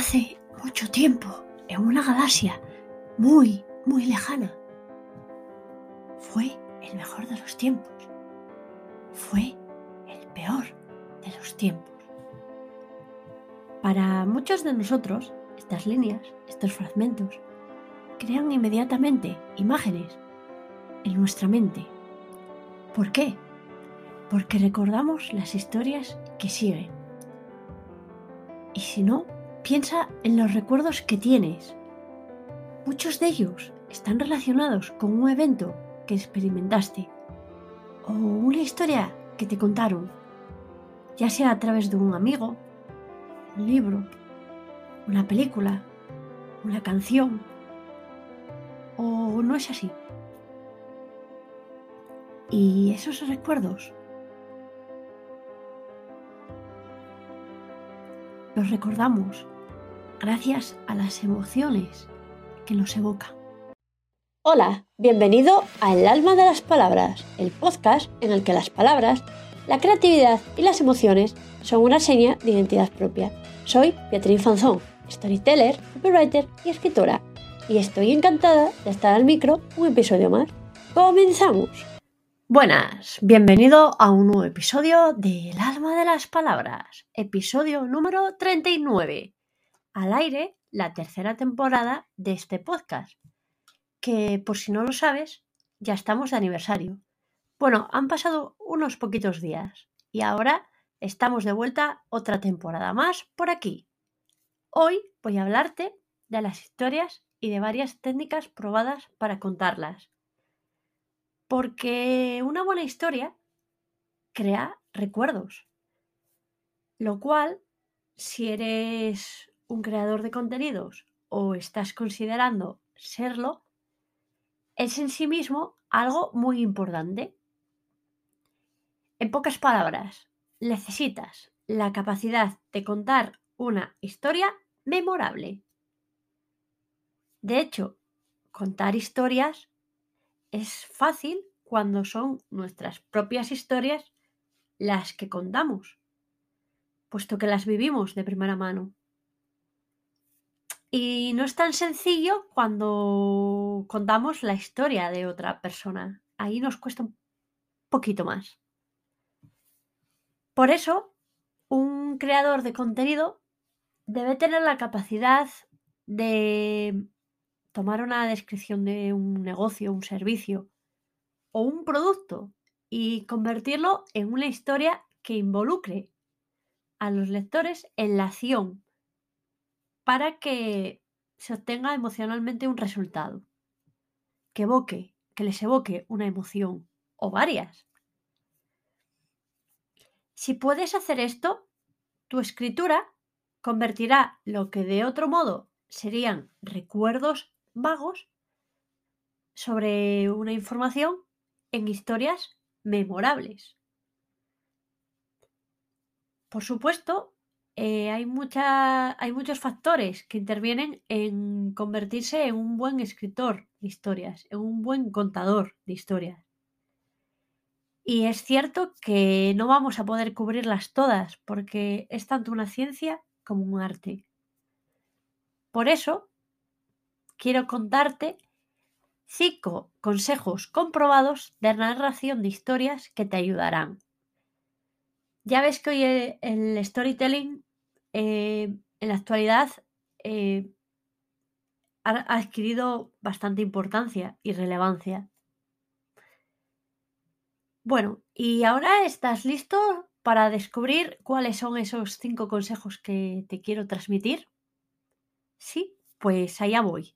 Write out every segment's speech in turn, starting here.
Hace mucho tiempo, en una galaxia muy, muy lejana, fue el mejor de los tiempos. Fue el peor de los tiempos. Para muchos de nosotros, estas líneas, estos fragmentos, crean inmediatamente imágenes en nuestra mente. ¿Por qué? Porque recordamos las historias que siguen. Y si no, piensa en los recuerdos que tienes. Muchos de ellos están relacionados con un evento que experimentaste o una historia que te contaron, ya sea a través de un amigo, un libro, una película, una canción, o no es así. Y esos recuerdos los recordamos gracias a las emociones que nos evoca. Hola, bienvenido a El alma de las palabras, el podcast en el que las palabras, la creatividad y las emociones son una seña de identidad propia. Soy Beatriz Fanzón, storyteller, copywriter y escritora, y estoy encantada de estar al micro un episodio más. ¡Comenzamos! Buenas, bienvenido a un nuevo episodio de El alma de las palabras, episodio número 39. Al aire, la tercera temporada de este podcast, que por si no lo sabes, ya estamos de aniversario. Bueno, han pasado unos poquitos días y ahora estamos de vuelta otra temporada más por aquí. Hoy voy a hablarte de las historias y de varias técnicas probadas para contarlas porque una buena historia crea recuerdos. Lo cual, si eres un creador de contenidos o estás considerando serlo, es en sí mismo algo muy importante. En pocas palabras, necesitas la capacidad de contar una historia memorable. De hecho, contar historias es fácil cuando son nuestras propias historias las que contamos, puesto que las vivimos de primera mano. Y no es tan sencillo cuando contamos la historia de otra persona. Ahí nos cuesta un poquito más. Por eso, un creador de contenido debe tener la capacidad de tomar una descripción de un negocio, un servicio o un producto y convertirlo en una historia que involucre a los lectores en la acción para que se obtenga emocionalmente un resultado, que evoque, que les evoque una emoción o varias. Si puedes hacer esto, tu escritura convertirá lo que de otro modo serían recuerdos vagos sobre una información en historias memorables. Por supuesto, eh, hay, hay muchos factores que intervienen en convertirse en un buen escritor de historias, en un buen contador de historias. Y es cierto que no vamos a poder cubrirlas todas porque es tanto una ciencia como un arte. Por eso, quiero contarte cinco consejos comprobados de narración de historias que te ayudarán. Ya ves que hoy el storytelling eh, en la actualidad eh, ha adquirido bastante importancia y relevancia. Bueno, y ahora estás listo para descubrir cuáles son esos cinco consejos que te quiero transmitir. Sí, pues allá voy.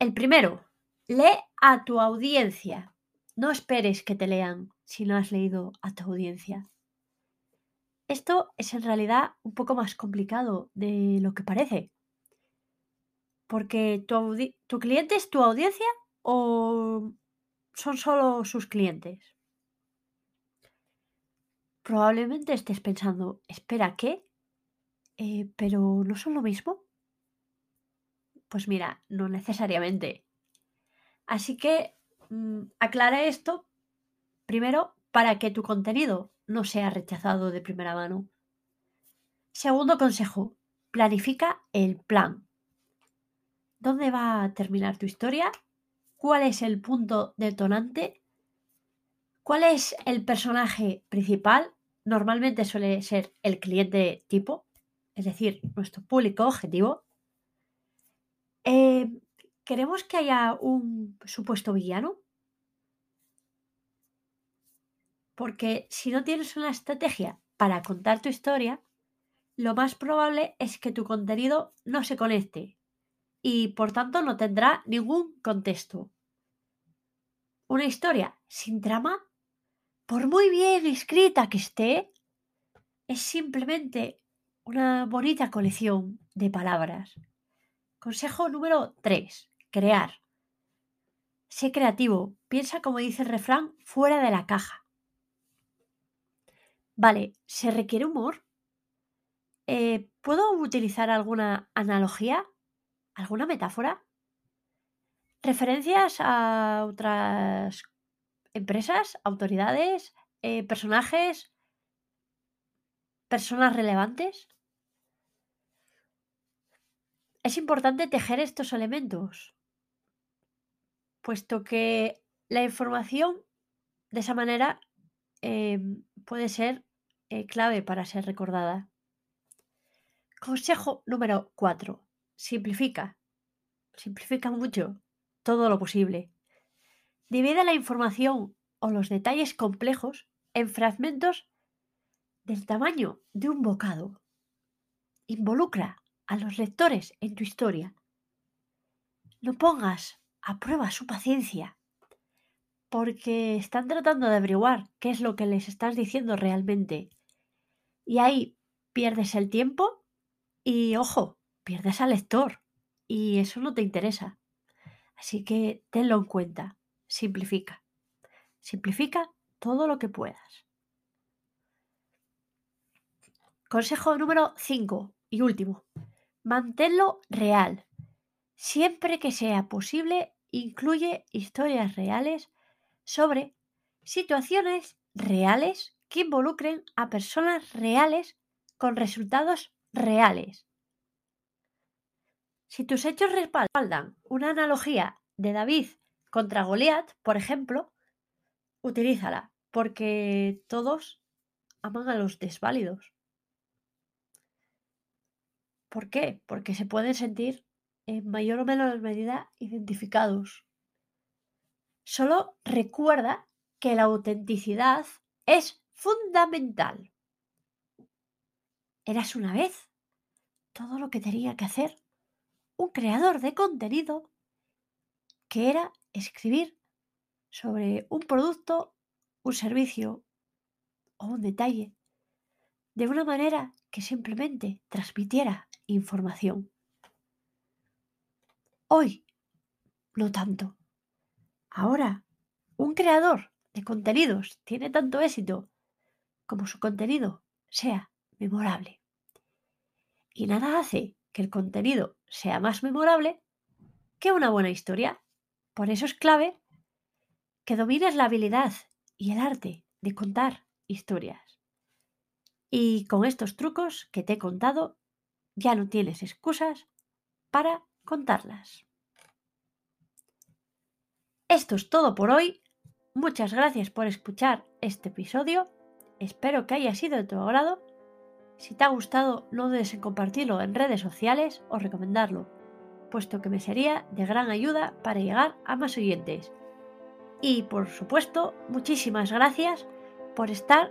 El primero, lee a tu audiencia. No esperes que te lean si no has leído a tu audiencia. Esto es en realidad un poco más complicado de lo que parece. Porque tu, cliente es tu audiencia o son solo sus clientes. Probablemente estés pensando, espera, ¿qué? Eh, ¿Pero no son lo mismo? Pues mira, no necesariamente. Así que mm, aclara esto primero para que tu contenido no sea rechazado de primera mano. Segundo consejo, planifica el plan. ¿Dónde va a terminar tu historia? ¿Cuál es el punto detonante? ¿Cuál es el personaje principal? Normalmente suele ser el cliente tipo, es decir, nuestro público objetivo. Eh, ¿Queremos que haya un supuesto villano? Porque si no tienes una estrategia para contar tu historia, lo más probable es que tu contenido no se conecte y por tanto no tendrá ningún contexto. Una historia sin trama, por muy bien escrita que esté, es simplemente una bonita colección de palabras. Consejo número 3. Crear. Sé creativo. Piensa, como dice el refrán, fuera de la caja. Vale, ¿se requiere humor? Eh, ¿Puedo utilizar alguna analogía? ¿Alguna metáfora? ¿Referencias a otras empresas, autoridades, eh, personajes, personas relevantes? Es importante tejer estos elementos, puesto que la información de esa manera em, puede ser eh, clave para ser recordada. Consejo número 4. Simplifica. Simplifica mucho todo lo posible. Divide la información o los detalles complejos en fragmentos del tamaño de un bocado. Involucra a los lectores en tu historia. No pongas a prueba su paciencia, porque están tratando de averiguar qué es lo que les estás diciendo realmente y ahí pierdes el tiempo y, ojo, pierdes al lector. Y eso no te interesa. Así que tenlo en cuenta. Simplifica. Simplifica todo lo que puedas. Consejo número 5 y último. Manténlo real. Siempre que sea posible, incluye historias reales sobre situaciones reales que involucren a personas reales con resultados reales. Si tus hechos respaldan una analogía de David contra Goliat, por ejemplo, utilízala, porque todos aman a los desválidos. ¿Por qué? Porque se pueden sentir en mayor o menor medida identificados. Solo recuerda que la autenticidad es fundamental. Eras una vez todo lo que tenía que hacer un creador de contenido que era escribir sobre un producto, un servicio o un detalle de una manera que simplemente transmitiera información. Hoy, no tanto. Ahora, un creador de contenidos tiene tanto éxito como su contenido sea memorable. Y nada hace que el contenido sea más memorable que una buena historia. Por eso es clave que domines la habilidad y el arte de contar historias. Y con estos trucos que te he contado, ya no tienes excusas para contarlas. Esto es todo por hoy. Muchas gracias por escuchar este episodio Espero que haya sido de tu agrado. Si te ha gustado, no dudes en compartirlo en redes sociales o recomendarlo, puesto que me sería de gran ayuda para llegar a más oyentes. Y por supuesto, muchísimas gracias por estar